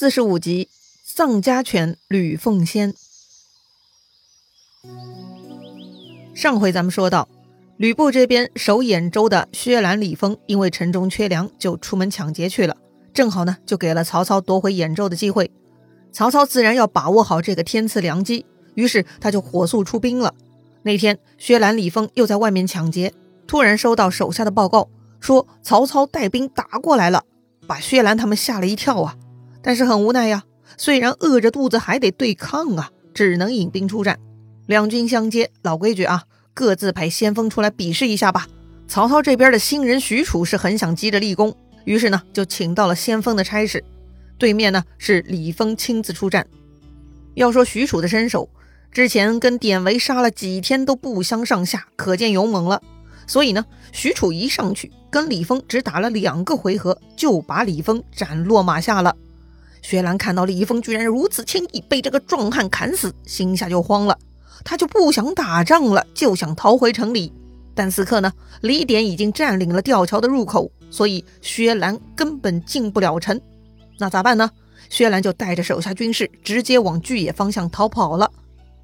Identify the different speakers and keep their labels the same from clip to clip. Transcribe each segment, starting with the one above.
Speaker 1: 四十五集，丧家犬吕奉先。上回咱们说到，吕布这边守兖州的薛兰、李丰，因为城中缺粮，就出门抢劫去了。正好呢，就给了曹操夺回兖州的机会。曹操自然要把握好这个天赐良机，于是他就火速出兵了。那天，薛兰、李丰又在外面抢劫，突然收到手下的报告，说曹操带兵打过来了，把薛兰他们吓了一跳啊！但是很无奈呀，虽然饿着肚子还得对抗啊，只能引兵出战。两军相接，老规矩啊，各自派先锋出来比试一下吧。曹操这边的新人许褚是很想急着立功，于是呢就请到了先锋的差事。对面呢是李丰亲自出战。要说许褚的身手，之前跟典韦杀了几天都不相上下，可见勇猛了。所以呢，许褚一上去跟李丰只打了两个回合，就把李丰斩落马下了。薛兰看到李峰居然如此轻易被这个壮汉砍死，心下就慌了。他就不想打仗了，就想逃回城里。但此刻呢，李典已经占领了吊桥的入口，所以薛兰根本进不了城。那咋办呢？薛兰就带着手下军士直接往巨野方向逃跑了。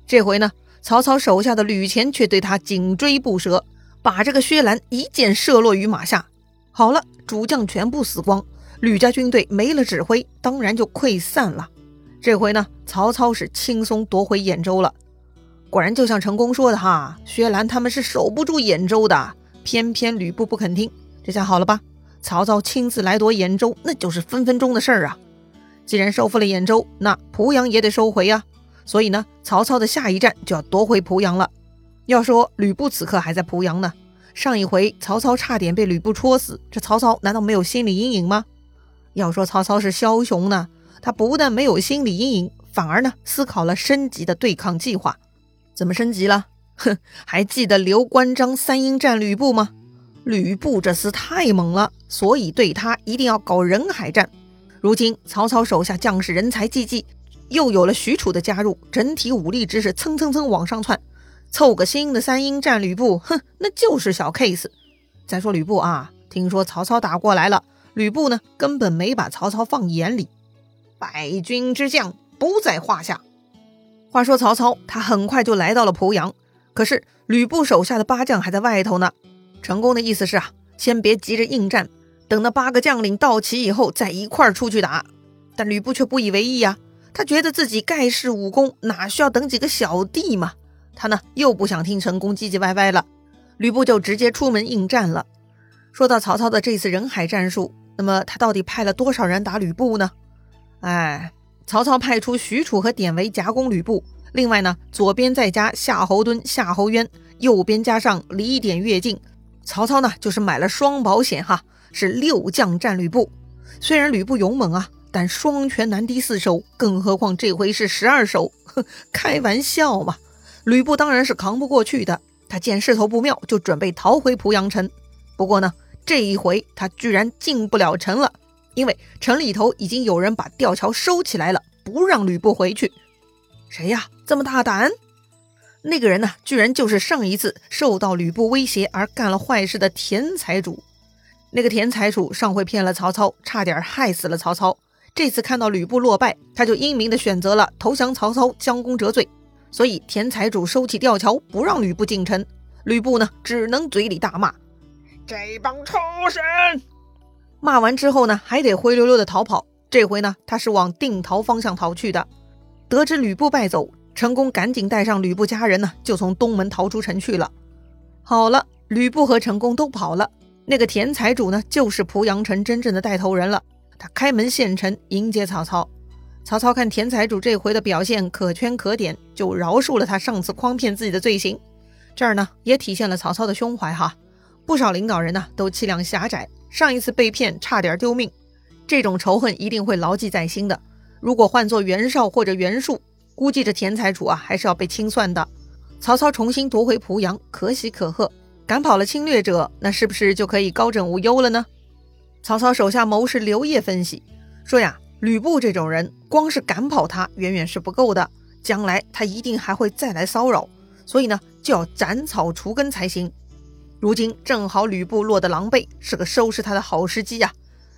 Speaker 1: 这回呢，曹操手下的吕虔却对他紧追不舍，把这个薛兰一箭射落于马下。好了，主将全部死光。吕家军队没了指挥，当然就溃散了。这回呢，曹操是轻松夺回兖州了。果然，就像成功说的哈，薛兰他们是守不住兖州的。偏偏吕布不肯听，这下好了吧？曹操亲自来夺兖州，那就是分分钟的事儿啊。既然收复了兖州，那濮阳也得收回呀。所以呢，曹操的下一站就要夺回濮阳了。要说吕布此刻还在濮阳呢，上一回曹操差点被吕布戳死，这曹操难道没有心理阴影吗？要说曹操是枭雄呢，他不但没有心理阴影，反而呢思考了升级的对抗计划。怎么升级了？哼，还记得刘关张三英战吕布吗？吕布这厮太猛了，所以对他一定要搞人海战。如今曹操手下将士人才济济，又有了许褚的加入，整体武力值是蹭蹭蹭往上窜，凑个新的三英战吕布，哼，那就是小 case。再说吕布啊，听说曹操打过来了。吕布呢，根本没把曹操放眼里，败军之将不在话下。话说曹操，他很快就来到了濮阳，可是吕布手下的八将还在外头呢。成功的意思是啊，先别急着应战，等那八个将领到齐以后再一块儿出去打。但吕布却不以为意呀，他觉得自己盖世武功，哪需要等几个小弟嘛？他呢，又不想听成功唧唧歪歪了，吕布就直接出门应战了。说到曹操的这次人海战术。那么他到底派了多少人打吕布呢？哎，曹操派出许褚和典韦夹攻吕布，另外呢，左边再加夏侯惇、夏侯渊，右边加上李典、乐进。曹操呢，就是买了双保险哈，是六将战吕布。虽然吕布勇猛啊，但双拳难敌四手，更何况这回是十二手，哼，开玩笑嘛！吕布当然是扛不过去的。他见势头不妙，就准备逃回濮阳城。不过呢。这一回他居然进不了城了，因为城里头已经有人把吊桥收起来了，不让吕布回去。谁呀？这么大胆？那个人呢？居然就是上一次受到吕布威胁而干了坏事的田财主。那个田财主上回骗了曹操，差点害死了曹操。这次看到吕布落败，他就英明的选择了投降曹操，将功折罪。所以田财主收起吊桥，不让吕布进城。吕布呢，只能嘴里大骂。
Speaker 2: 这帮畜生！
Speaker 1: 骂完之后呢，还得灰溜溜的逃跑。这回呢，他是往定陶方向逃去的。得知吕布败走，成功赶紧带上吕布家人呢，就从东门逃出城去了。好了，吕布和成功都跑了。那个田财主呢，就是濮阳城真正的带头人了。他开门献城迎接曹操。曹操看田财主这回的表现可圈可点，就饶恕了他上次诓骗自己的罪行。这儿呢，也体现了曹操的胸怀哈。不少领导人呢都气量狭窄，上一次被骗差点丢命，这种仇恨一定会牢记在心的。如果换做袁绍或者袁术，估计这田财主啊还是要被清算的。曹操重新夺回濮阳，可喜可贺，赶跑了侵略者，那是不是就可以高枕无忧了呢？曹操手下谋士刘烨分析说呀，吕布这种人，光是赶跑他远远是不够的，将来他一定还会再来骚扰，所以呢就要斩草除根才行。如今正好吕布落得狼狈，是个收拾他的好时机呀！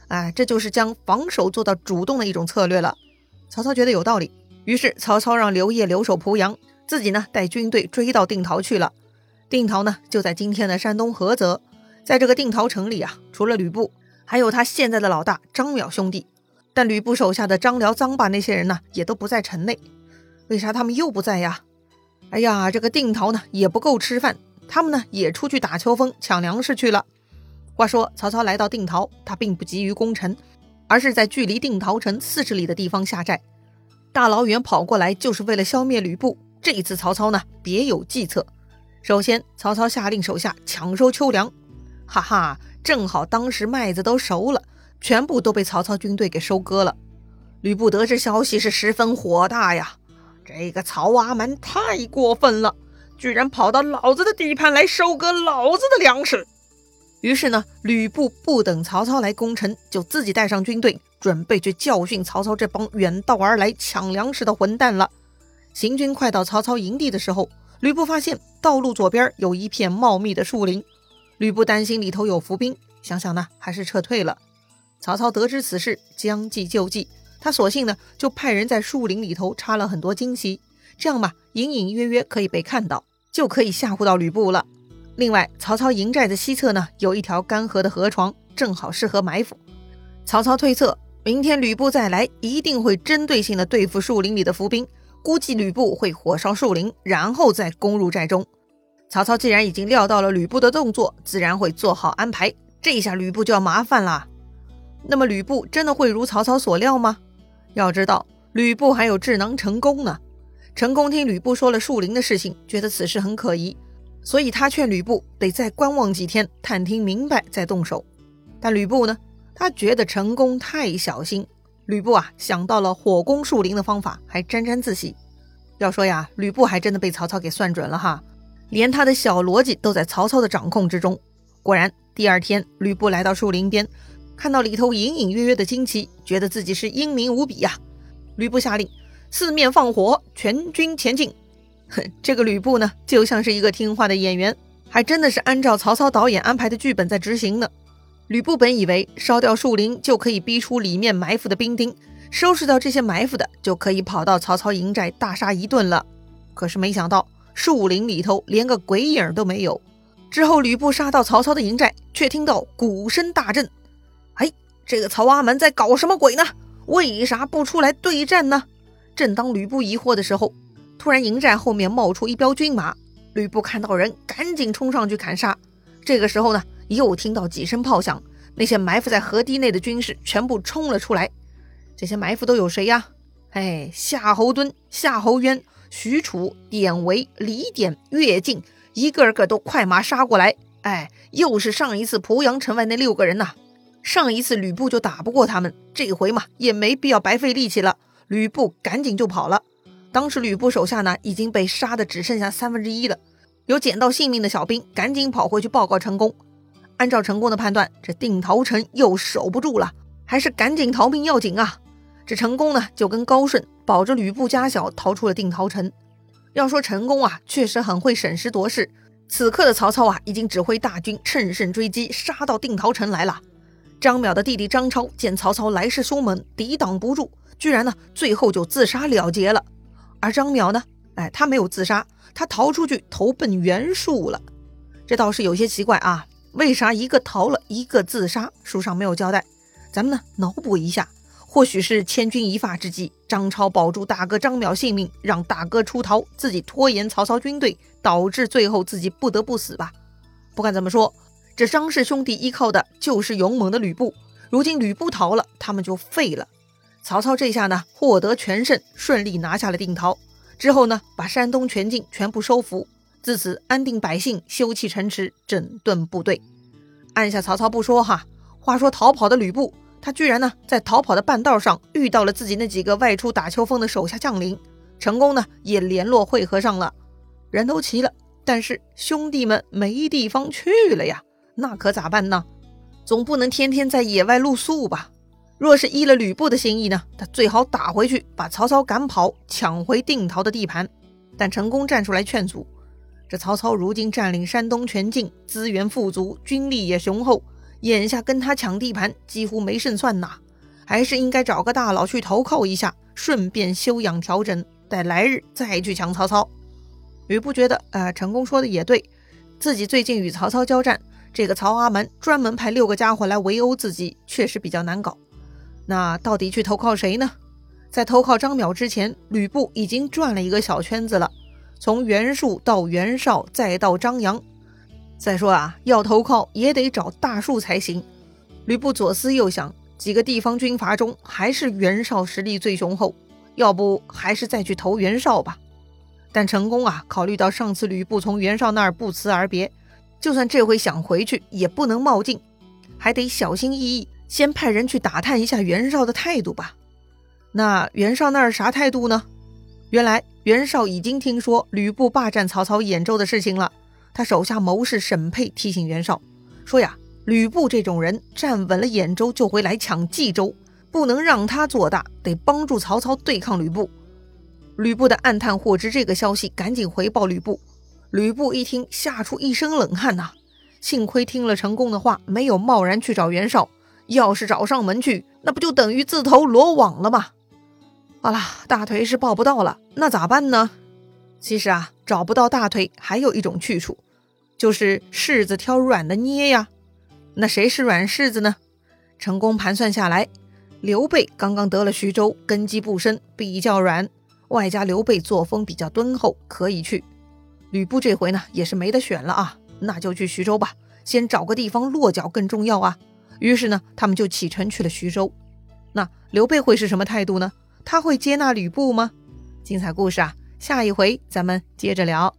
Speaker 1: 哎，这就是将防守做到主动的一种策略了。曹操觉得有道理，于是曹操让刘烨留守濮阳，自己呢带军队追到定陶去了。定陶呢就在今天的山东菏泽，在这个定陶城里啊，除了吕布，还有他现在的老大张邈兄弟。但吕布手下的张辽、臧霸那些人呢，也都不在城内。为啥他们又不在呀？哎呀，这个定陶呢也不够吃饭，他们呢也出去打秋风、抢粮食去了。话说曹操来到定陶，他并不急于攻城，而是在距离定陶城四十里的地方下寨。大老远跑过来，就是为了消灭吕布。这一次曹操呢别有计策。首先，曹操下令手下抢收秋粮，哈哈，正好当时麦子都熟了，全部都被曹操军队给收割了。吕布得知消息是十分火大呀，这个曹阿瞒太过分了，居然跑到老子的地盘来收割老子的粮食。于是呢，吕布不等曹操来攻城，就自己带上军队，准备去教训曹操这帮远道而来抢粮食的混蛋了。行军快到曹操营地的时候。吕布发现道路左边有一片茂密的树林，吕布担心里头有伏兵，想想呢，还是撤退了。曹操得知此事，将计就计，他索性呢就派人在树林里头插了很多荆棘，这样嘛，隐隐约约可以被看到，就可以吓唬到吕布了。另外，曹操营寨的西侧呢有一条干涸的河床，正好适合埋伏。曹操推测，明天吕布再来，一定会针对性的对付树林里的伏兵。估计吕布会火烧树林，然后再攻入寨中。曹操既然已经料到了吕布的动作，自然会做好安排。这下吕布就要麻烦了。那么吕布真的会如曹操所料吗？要知道，吕布还有智囊成功呢。陈宫听吕布说了树林的事情，觉得此事很可疑，所以他劝吕布得再观望几天，探听明白再动手。但吕布呢，他觉得陈宫太小心。吕布啊，想到了火攻树林的方法，还沾沾自喜。要说呀，吕布还真的被曹操给算准了哈，连他的小逻辑都在曹操的掌控之中。果然，第二天吕布来到树林边，看到里头隐隐约约的旌旗，觉得自己是英明无比呀。吕布下令四面放火，全军前进。哼，这个吕布呢，就像是一个听话的演员，还真的是按照曹操导演安排的剧本在执行呢。吕布本以为烧掉树林就可以逼出里面埋伏的兵丁，收拾掉这些埋伏的，就可以跑到曹操营寨大杀一顿了。可是没想到树林里头连个鬼影都没有。之后吕布杀到曹操的营寨，却听到鼓声大震。哎，这个曹阿瞒在搞什么鬼呢？为啥不出来对战呢？正当吕布疑惑的时候，突然营寨后面冒出一彪军马。吕布看到人，赶紧冲上去砍杀。这个时候呢？又听到几声炮响，那些埋伏在河堤内的军士全部冲了出来。这些埋伏都有谁呀？哎，夏侯惇、夏侯渊、许褚、典韦、李典、乐进，一个个都快马杀过来。哎，又是上一次濮阳城外那六个人呐。上一次吕布就打不过他们，这回嘛也没必要白费力气了。吕布赶紧就跑了。当时吕布手下呢已经被杀的只剩下三分之一了，有捡到性命的小兵赶紧跑回去报告陈宫。按照成功的判断，这定陶城又守不住了，还是赶紧逃命要紧啊！这成功呢，就跟高顺保着吕布家小逃出了定陶城。要说成功啊，确实很会审时度势。此刻的曹操啊，已经指挥大军乘胜追击，杀到定陶城来了。张邈的弟弟张超见曹操来势凶猛，抵挡不住，居然呢，最后就自杀了结了。而张邈呢，哎，他没有自杀，他逃出去投奔袁术了。这倒是有些奇怪啊。为啥一个逃了，一个自杀？书上没有交代，咱们呢脑补一下，或许是千钧一发之际，张超保住大哥张邈性命，让大哥出逃，自己拖延曹操军队，导致最后自己不得不死吧。不管怎么说，这张氏兄弟依靠的就是勇猛的吕布，如今吕布逃了，他们就废了。曹操这下呢获得全胜，顺利拿下了定陶，之后呢把山东全境全部收服。自此安定百姓，修葺城池，整顿部队。按下曹操不说哈，话说逃跑的吕布，他居然呢在逃跑的半道上遇到了自己那几个外出打秋风的手下将领，成功呢也联络会合上了，人都齐了，但是兄弟们没地方去了呀，那可咋办呢？总不能天天在野外露宿吧？若是依了吕布的心意呢，他最好打回去，把曹操赶跑，抢回定陶的地盘。但成功站出来劝阻。这曹操如今占领山东全境，资源富足，军力也雄厚，眼下跟他抢地盘几乎没胜算呐！还是应该找个大佬去投靠一下，顺便休养调整，待来日再去抢曹操。吕布觉得，呃，陈宫说的也对，自己最近与曹操交战，这个曹阿瞒专门派六个家伙来围殴自己，确实比较难搞。那到底去投靠谁呢？在投靠张邈之前，吕布已经转了一个小圈子了，从袁术到袁绍，再到张扬。再说啊，要投靠也得找大树才行。吕布左思右想，几个地方军阀中，还是袁绍实力最雄厚，要不还是再去投袁绍吧。但成功啊，考虑到上次吕布从袁绍那儿不辞而别，就算这回想回去，也不能冒进，还得小心翼翼，先派人去打探一下袁绍的态度吧。那袁绍那儿啥态度呢？原来袁绍已经听说吕布霸占曹操兖州的事情了。他手下谋士沈佩提醒袁绍说：“呀，吕布这种人站稳了兖州，就会来抢冀州，不能让他做大，得帮助曹操对抗吕布。”吕布的暗探获知这个消息，赶紧回报吕布。吕布一听，吓出一身冷汗呐！幸亏听了成功的话，没有贸然去找袁绍。要是找上门去，那不就等于自投罗网了吗？好了，大腿是抱不到了，那咋办呢？其实啊，找不到大腿，还有一种去处。就是柿子挑软的捏呀，那谁是软柿子呢？成功盘算下来，刘备刚刚得了徐州，根基不深，比较软，外加刘备作风比较敦厚，可以去。吕布这回呢，也是没得选了啊，那就去徐州吧，先找个地方落脚更重要啊。于是呢，他们就启程去了徐州。那刘备会是什么态度呢？他会接纳吕布吗？精彩故事啊，下一回咱们接着聊。